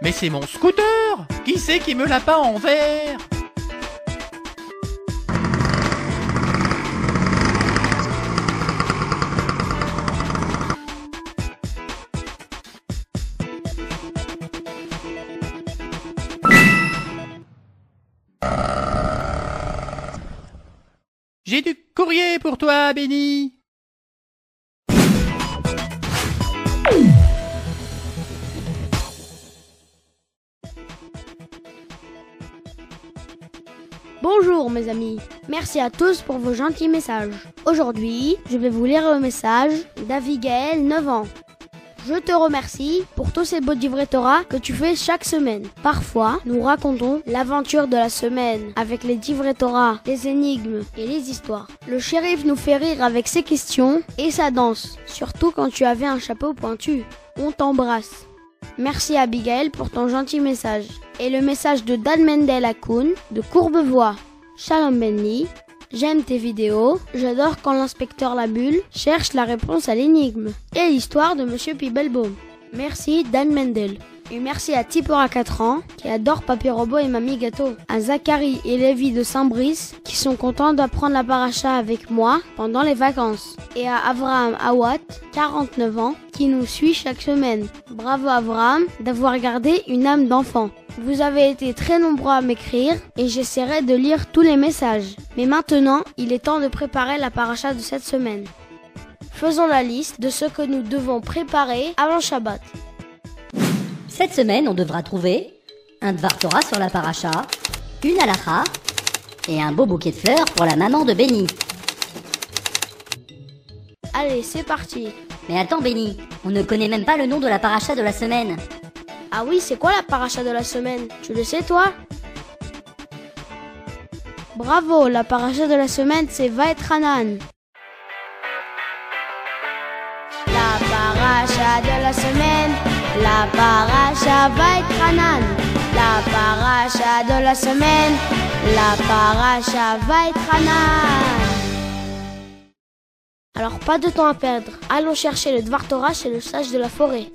Mais c'est mon scooter! Qui c'est qui me l'a pas en verre? Toi, Benny Bonjour mes amis, merci à tous pour vos gentils messages. Aujourd'hui, je vais vous lire le message d'Avigaël, 9 ans. Je te remercie pour tous ces beaux livrets que tu fais chaque semaine. Parfois, nous racontons l'aventure de la semaine avec les livrets Torah, les énigmes et les histoires. Le shérif nous fait rire avec ses questions et sa danse, surtout quand tu avais un chapeau pointu. On t'embrasse. Merci Abigail pour ton gentil message. Et le message de Dan Mendel Akoun de Courbevoie. Shalom Benny. J'aime tes vidéos. J'adore quand l'inspecteur La Bulle cherche la réponse à l'énigme. Et l'histoire de Monsieur Pibelbaum. Merci Dan Mendel. Et merci à Tipora 4 ans, qui adore Papy Robot et Mamie Gâteau. À Zachary et Lévi de Saint-Brice, qui sont contents d'apprendre la paracha avec moi pendant les vacances. Et à Avraham Awat, 49 ans, qui nous suit chaque semaine. Bravo Avraham d'avoir gardé une âme d'enfant. Vous avez été très nombreux à m'écrire et j'essaierai de lire tous les messages. Mais maintenant, il est temps de préparer la paracha de cette semaine. Faisons la liste de ce que nous devons préparer avant Shabbat. Cette semaine, on devra trouver un Dvar Torah sur la paracha, une halakha et un beau bouquet de fleurs pour la maman de Benny. Allez, c'est parti. Mais attends Benny, on ne connaît même pas le nom de la paracha de la semaine. Ah oui, c'est quoi la paracha de la semaine? Tu le sais toi? Bravo, la paracha de la semaine c'est Vaetranan. La paracha de la semaine, la paracha Vaetranan. La paracha de la semaine, la paracha Vaetranan. Alors pas de temps à perdre, allons chercher le Dvar Torah chez le sage de la forêt.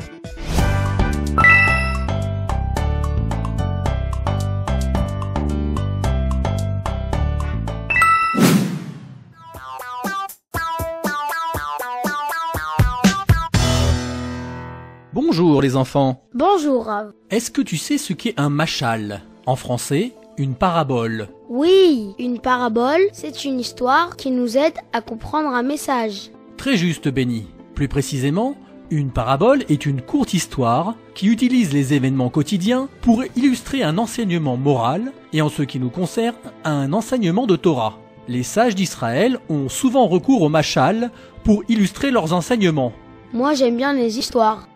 Bonjour les enfants Bonjour. Est-ce que tu sais ce qu'est un machal? En français, une parabole. Oui, une parabole, c'est une histoire qui nous aide à comprendre un message. Très juste, Benny. Plus précisément, une parabole est une courte histoire qui utilise les événements quotidiens pour illustrer un enseignement moral et en ce qui nous concerne, un enseignement de Torah. Les sages d'Israël ont souvent recours au machal pour illustrer leurs enseignements. Moi j'aime bien les histoires.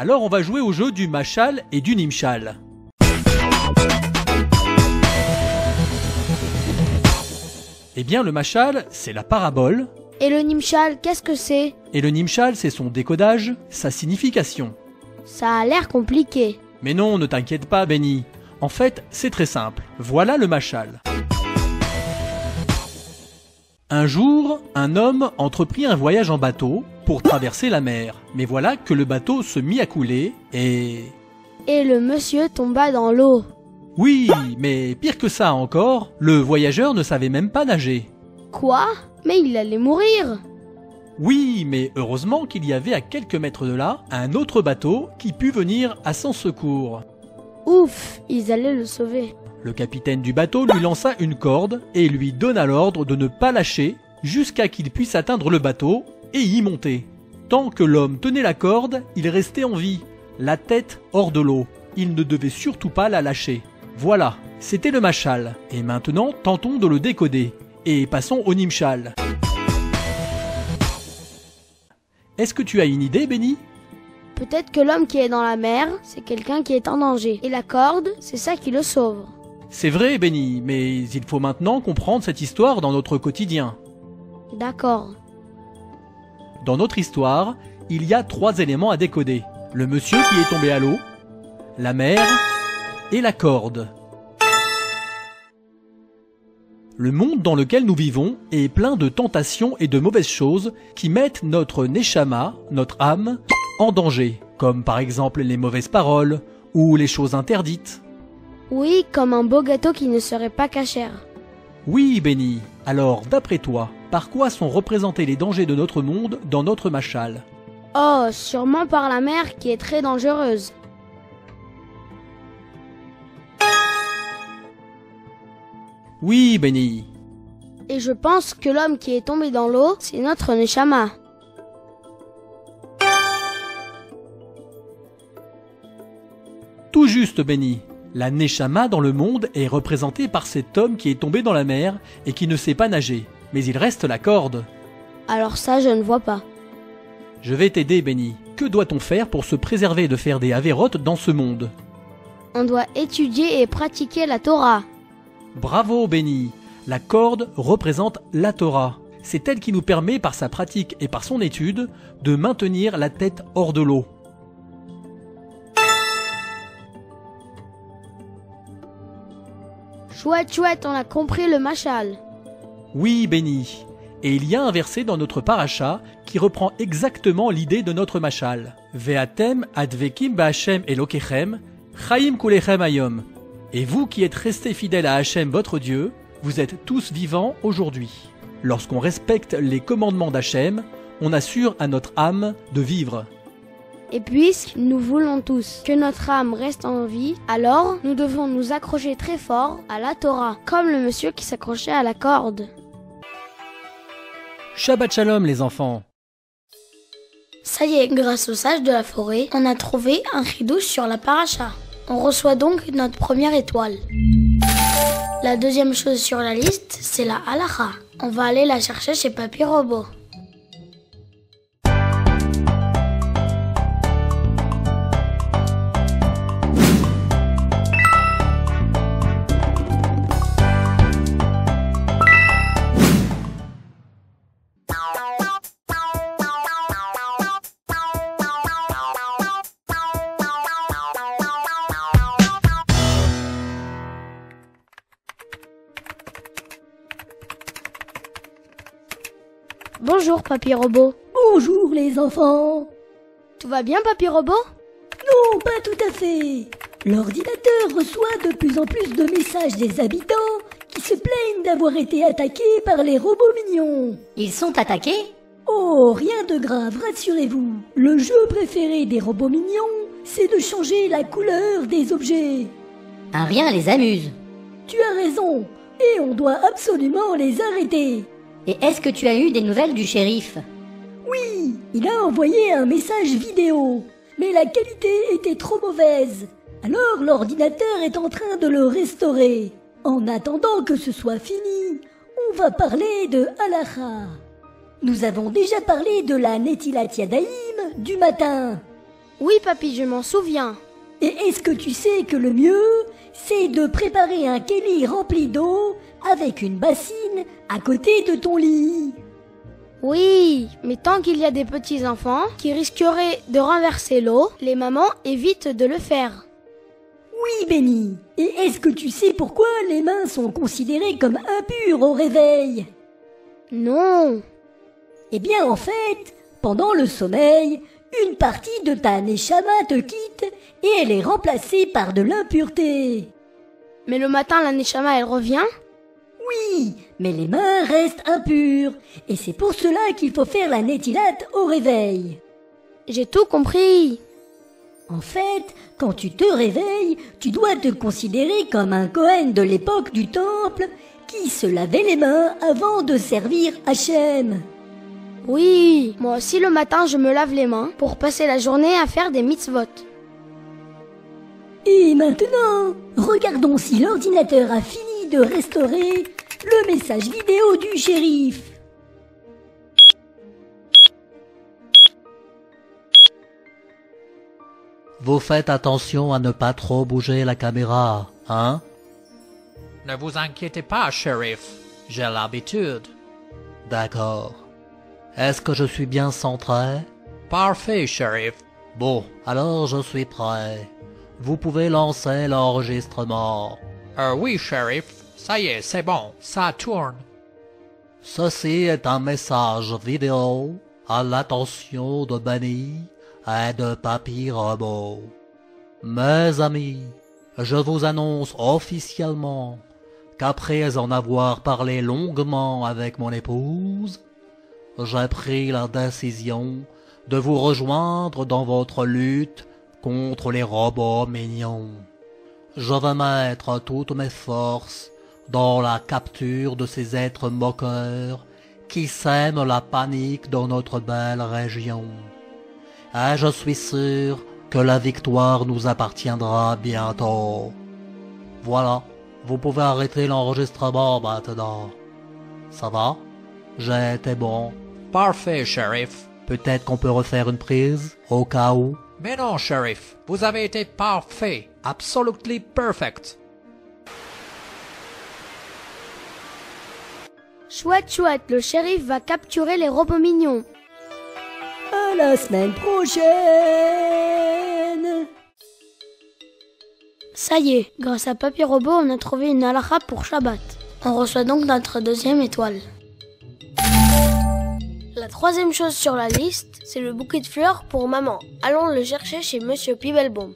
Alors on va jouer au jeu du machal et du nimshal. Eh bien le machal, c'est la parabole, Et le Nimshal, qu'est-ce que c'est? Et le nimshal, c'est son décodage, sa signification. Ça a l'air compliqué. Mais non, ne t'inquiète pas, Benny. En fait, c'est très simple. Voilà le machal. Un jour, un homme entreprit un voyage en bateau pour traverser la mer. Mais voilà que le bateau se mit à couler et... Et le monsieur tomba dans l'eau. Oui, mais pire que ça encore, le voyageur ne savait même pas nager. Quoi? Mais il allait mourir. Oui, mais heureusement qu'il y avait à quelques mètres de là un autre bateau qui put venir à son secours. Ouf, ils allaient le sauver. Le capitaine du bateau lui lança une corde et lui donna l'ordre de ne pas lâcher jusqu'à qu'il puisse atteindre le bateau et y monter. Tant que l'homme tenait la corde, il restait en vie, la tête hors de l'eau. Il ne devait surtout pas la lâcher. Voilà, c'était le machal. Et maintenant, tentons de le décoder. Et passons au nimshal. Est-ce que tu as une idée, Benny? Peut-être que l'homme qui est dans la mer, c'est quelqu'un qui est en danger. Et la corde, c'est ça qui le sauve. C'est vrai, Benny, mais il faut maintenant comprendre cette histoire dans notre quotidien. D'accord. Dans notre histoire, il y a trois éléments à décoder. Le monsieur qui est tombé à l'eau, la mer et la corde. Le monde dans lequel nous vivons est plein de tentations et de mauvaises choses qui mettent notre neshama, notre âme, en danger, comme par exemple les mauvaises paroles ou les choses interdites. Oui, comme un beau gâteau qui ne serait pas cachère. Oui, Benny. Alors, d'après toi, par quoi sont représentés les dangers de notre monde dans notre machal? Oh, sûrement par la mer qui est très dangereuse. Oui, Benny. Et je pense que l'homme qui est tombé dans l'eau, c'est notre Neshama. Tout juste, Benny. La Neshama dans le monde est représentée par cet homme qui est tombé dans la mer et qui ne sait pas nager. Mais il reste la corde. Alors ça, je ne vois pas. Je vais t'aider, Benny. Que doit-on faire pour se préserver de faire des avérotes dans ce monde? On doit étudier et pratiquer la Torah. Bravo, Benny. La corde représente la Torah. C'est elle qui nous permet, par sa pratique et par son étude, de maintenir la tête hors de l'eau. Chouette, chouette, on a compris le machal. Oui, Benny. Et il y a un verset dans notre paracha qui reprend exactement l'idée de notre machal. Ve'atem advekim ba'Hashem elokechem, chaim kulechem ayom. Et vous qui êtes restés fidèles à Hachem votre Dieu, vous êtes tous vivants aujourd'hui. Lorsqu'on respecte les commandements d'Hachem, on assure à notre âme de vivre. Et puisque nous voulons tous que notre âme reste en vie, alors nous devons nous accrocher très fort à la Torah, comme le monsieur qui s'accrochait à la corde. Shabbat Shalom les enfants Ça y est, grâce au sage de la forêt, on a trouvé un ridouche sur la paracha. On reçoit donc notre première étoile. La deuxième chose sur la liste, c'est la halacha. On va aller la chercher chez Papy Robot. Bonjour Papy Robot. Bonjour les enfants. Tout va bien Papy Robot? Non, pas tout à fait. L'ordinateur reçoit de plus en plus de messages des habitants qui se plaignent d'avoir été attaqués par les robots mignons. Ils sont attaqués? Oh, rien de grave, rassurez-vous. Le jeu préféré des robots mignons, c'est de changer la couleur des objets. Un rien les amuse. Tu as raison, et on doit absolument les arrêter. Et est-ce que tu as eu des nouvelles du shérif Oui, il a envoyé un message vidéo, mais la qualité était trop mauvaise. Alors l'ordinateur est en train de le restaurer. En attendant que ce soit fini, on va parler de Halacha. Nous avons déjà parlé de la Netilat Yadayim du matin. Oui Papy, je m'en souviens. Et est-ce que tu sais que le mieux, c'est de préparer un kéli rempli d'eau avec une bassine à côté de ton lit? Oui, mais tant qu'il y a des petits enfants qui risqueraient de renverser l'eau, les mamans évitent de le faire. Oui, Benny. Et est-ce que tu sais pourquoi les mains sont considérées comme impures au réveil? Non. Eh bien, en fait, pendant le sommeil, une partie de ta neshama te quitte et elle est remplacée par de l'impureté. Mais le matin, la Neshama, elle revient? Oui, mais les mains restent impures et c'est pour cela qu'il faut faire la netilat au réveil. J'ai tout compris. En fait, quand tu te réveilles, tu dois te considérer comme un Cohen de l'époque du temple qui se lavait les mains avant de servir Hachem. Oui, moi aussi le matin, je me lave les mains pour passer la journée à faire des mitzvot. Et maintenant, regardons si l'ordinateur a fini de restaurer le message vidéo du shérif. Vous faites attention à ne pas trop bouger la caméra, hein? Ne vous inquiétez pas, shérif. J'ai l'habitude. D'accord. Est-ce que je suis bien centré? Parfait, shérif. Bon, alors je suis prêt. Vous pouvez lancer l'enregistrement. Euh, oui, shérif. Ça y est, c'est bon, ça tourne. Ceci est un message vidéo à l'attention de Benny et de Papy Robot. Mes amis, je vous annonce officiellement qu'après en avoir parlé longuement avec mon épouse, j'ai pris la décision de vous rejoindre dans votre lutte contre les robots mignons. Je vais mettre toutes mes forces dans la capture de ces êtres moqueurs qui sèment la panique dans notre belle région. Et je suis sûr que la victoire nous appartiendra bientôt. Voilà, vous pouvez arrêter l'enregistrement maintenant. Ça va? J'ai été bon. Parfait, shérif. Peut-être qu'on peut refaire une prise, au cas où. Mais non, shérif, vous avez été parfait, absolutely perfect. Chouette, chouette, le shérif va capturer les robots mignons. À la semaine prochaine Ça y est, grâce à Papy Robot, on a trouvé une halakha pour Shabbat. On reçoit donc notre deuxième étoile. La troisième chose sur la liste, c'est le bouquet de fleurs pour maman. Allons le chercher chez Monsieur Pibelbaum.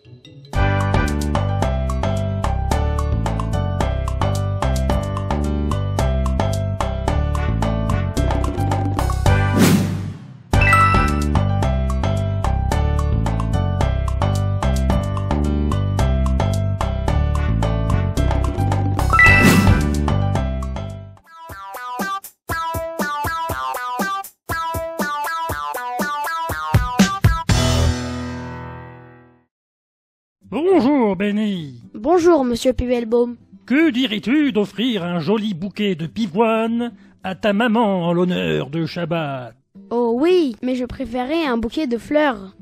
Benny. Bonjour, Monsieur Pibelbaum. Que dirais-tu d'offrir un joli bouquet de pivoine à ta maman en l'honneur de Shabbat? Oh oui, mais je préférais un bouquet de fleurs.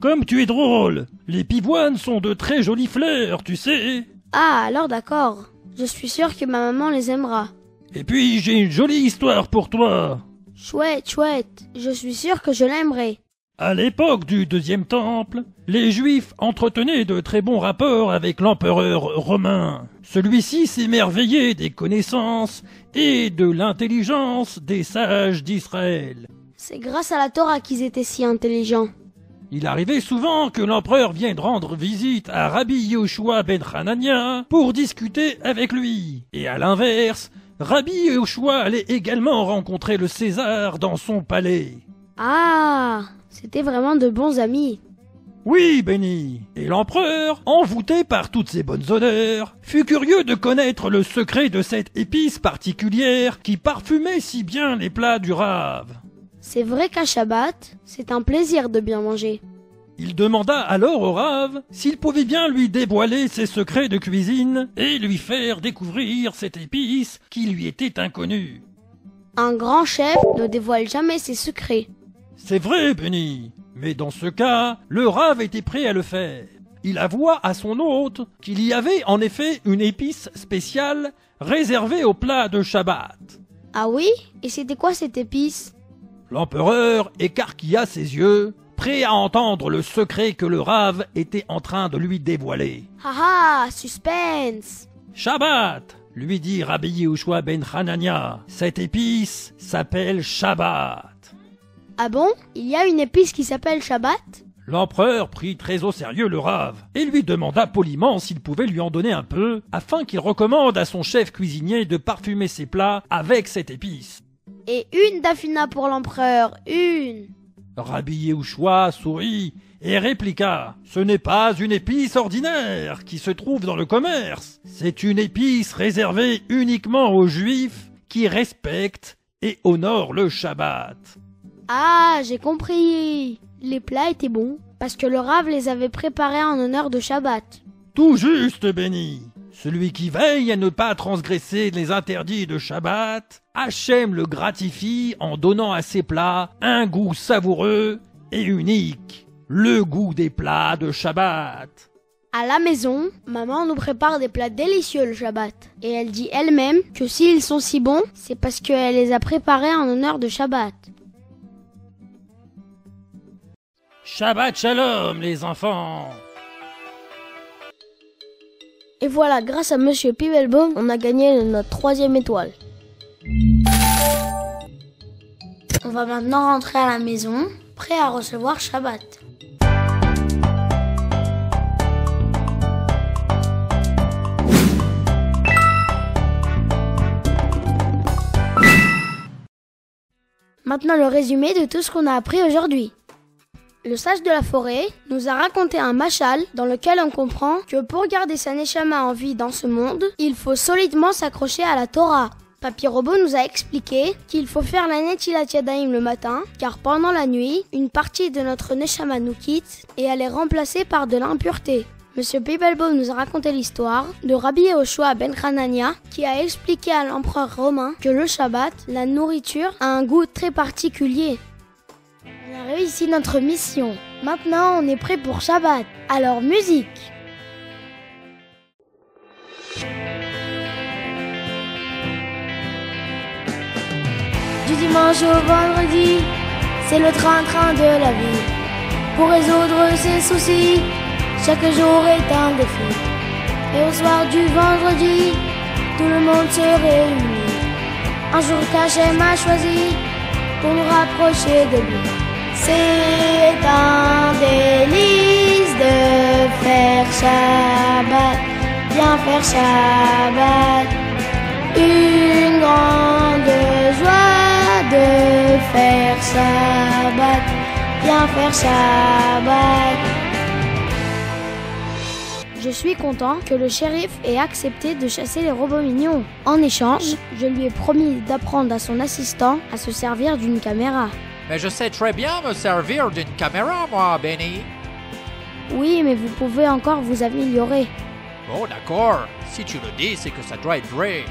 Comme tu es drôle Les pivoines sont de très jolies fleurs, tu sais Ah, alors d'accord. Je suis sûre que ma maman les aimera. Et puis j'ai une jolie histoire pour toi Chouette, chouette. Je suis sûre que je l'aimerai. À l'époque du deuxième temple, les Juifs entretenaient de très bons rapports avec l'empereur romain. Celui-ci s'émerveillait des connaissances et de l'intelligence des sages d'Israël. C'est grâce à la Torah qu'ils étaient si intelligents. Il arrivait souvent que l'empereur vienne rendre visite à Rabbi Yoshua ben Hanania pour discuter avec lui. Et à l'inverse, Rabbi Yoshua allait également rencontrer le César dans son palais. Ah, c'était vraiment de bons amis. Oui, Benny. Et l'empereur, envoûté par toutes ces bonnes odeurs, fut curieux de connaître le secret de cette épice particulière qui parfumait si bien les plats du rave. C'est vrai qu'à Shabbat, c'est un plaisir de bien manger. Il demanda alors au rave s'il pouvait bien lui dévoiler ses secrets de cuisine et lui faire découvrir cette épice qui lui était inconnue. Un grand chef ne dévoile jamais ses secrets. C'est vrai, Benny. Mais dans ce cas, le rave était prêt à le faire. Il avoua à son hôte qu'il y avait en effet une épice spéciale réservée au plat de Shabbat. Ah oui? Et c'était quoi cette épice? L'empereur écarquilla ses yeux, prêt à entendre le secret que le rave était en train de lui dévoiler. Haha, suspense Shabbat lui dit Rabbi Yehoshua ben Hanania. Cette épice s'appelle Shabbat. Ah bon? Il y a une épice qui s'appelle Shabbat? L'empereur prit très au sérieux le rave et lui demanda poliment s'il pouvait lui en donner un peu afin qu'il recommande à son chef cuisinier de parfumer ses plats avec cette épice. Et une dafina pour l'empereur, une Rabbi Yehoshua sourit et répliqua Ce n'est pas une épice ordinaire qui se trouve dans le commerce, c'est une épice réservée uniquement aux juifs qui respectent et honorent le Shabbat. Ah, j'ai compris Les plats étaient bons, parce que le rave les avait préparés en honneur de Shabbat. Tout juste, béni. Celui qui veille à ne pas transgresser les interdits de Shabbat, Hachem le gratifie en donnant à ses plats un goût savoureux et unique, le goût des plats de Shabbat. À la maison, maman nous prépare des plats délicieux le Shabbat. Et elle dit elle-même que s'ils sont si bons, c'est parce qu'elle les a préparés en honneur de Shabbat. Shabbat Shalom, les enfants Et voilà, grâce à Monsieur Pibelbaum, on a gagné notre troisième étoile. On va maintenant rentrer à la maison, prêt à recevoir Shabbat. Maintenant le résumé de tout ce qu'on a appris aujourd'hui. Le sage de la forêt nous a raconté un machal dans lequel on comprend que pour garder sa neshama en vie dans ce monde, il faut solidement s'accrocher à la Torah. Papy Robot nous a expliqué qu'il faut faire la Netilat Yadayim le matin, car pendant la nuit, une partie de notre neshama nous quitte et elle est remplacée par de l'impureté. Monsieur Bibelbaum nous a raconté l'histoire de Rabbi Yehoshua ben Hanania qui a expliqué à l'empereur romain que le Shabbat, la nourriture, a un goût très particulier. On a réussi notre mission. Maintenant, on est prêt pour Shabbat. Alors, musique Du dimanche au vendredi, c'est le train-train de la vie. Pour résoudre ses soucis, chaque jour est un défi. Et au soir du vendredi, tout le monde se réunit. Un jour qu'Hachem m'a choisi pour nous rapprocher de lui. C'est un délice de faire Shabbat, bien faire Shabbat. Une grande joie de faire Shabbat, bien faire Shabbat. Je suis content que le shérif ait accepté de chasser les robots mignons. En échange, je lui ai promis d'apprendre à son assistant à se servir d'une caméra. Mais je sais très bien me servir d'une caméra, moi, Benny. Oui, mais vous pouvez encore vous améliorer. Bon, d'accord. Si tu le dis, c'est que ça doit être vrai.